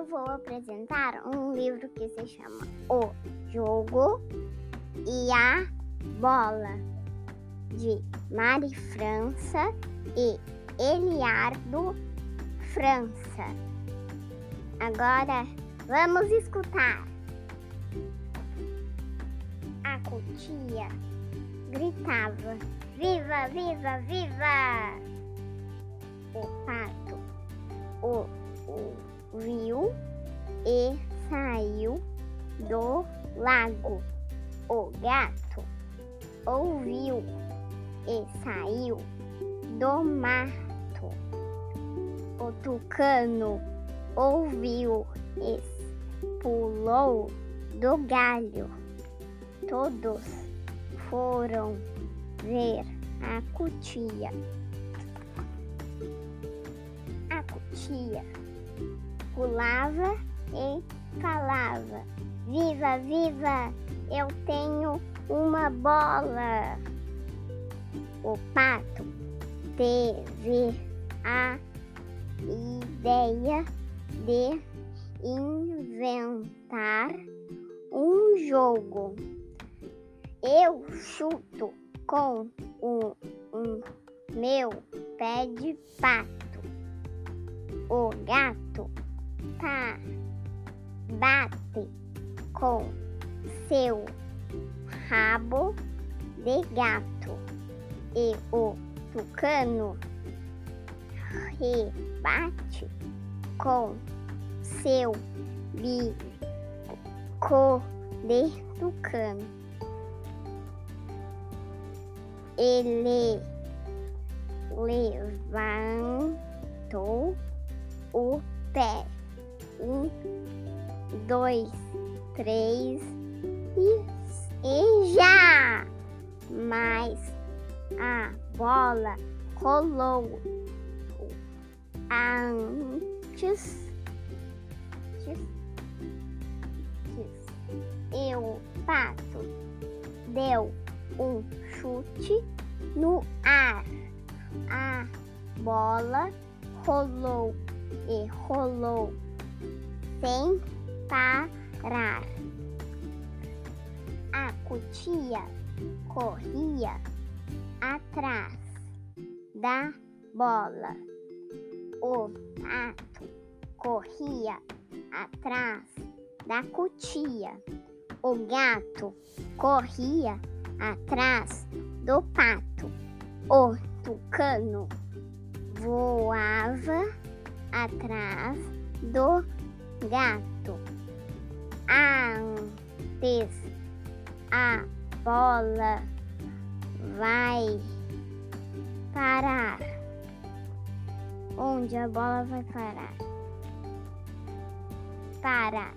apresentar um livro que se chama O Jogo e a Bola, de Mari França e Eliardo França. Agora vamos escutar. A cutia gritava: Viva, viva, viva! O pato o, o viu e saiu do lago. O gato ouviu e saiu do mato. O tucano ouviu e pulou do galho. Todos foram ver a cutia. A cutia pulava e falava: Viva, viva! Eu tenho uma bola. O pato teve a ideia de inventar um jogo. Eu chuto com o um meu pé de pato. O gato tá, bate com seu rabo de gato e o tucano rebate com seu bico de tucano. Ele levantou o pé. Um, dois, três e, e já! Mas a bola rolou antes, e o pato deu um chute no ar. A bola rolou e rolou sem parar. A cutia corria atrás da bola. O pato corria atrás da cutia. O gato corria atrás do pato. O tucano voava atrás do gato. Antes a bola vai parar. Onde a bola vai parar? Para,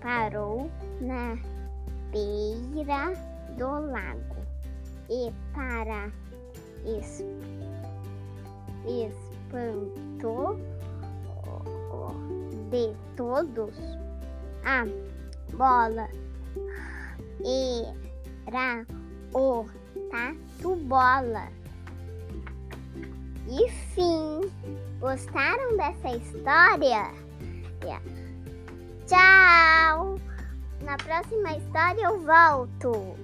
parou na beira do lago e para es, espantou de todos a bola era o tatu bola. E fim. Gostaram dessa história? Tchau! Na próxima história eu volto.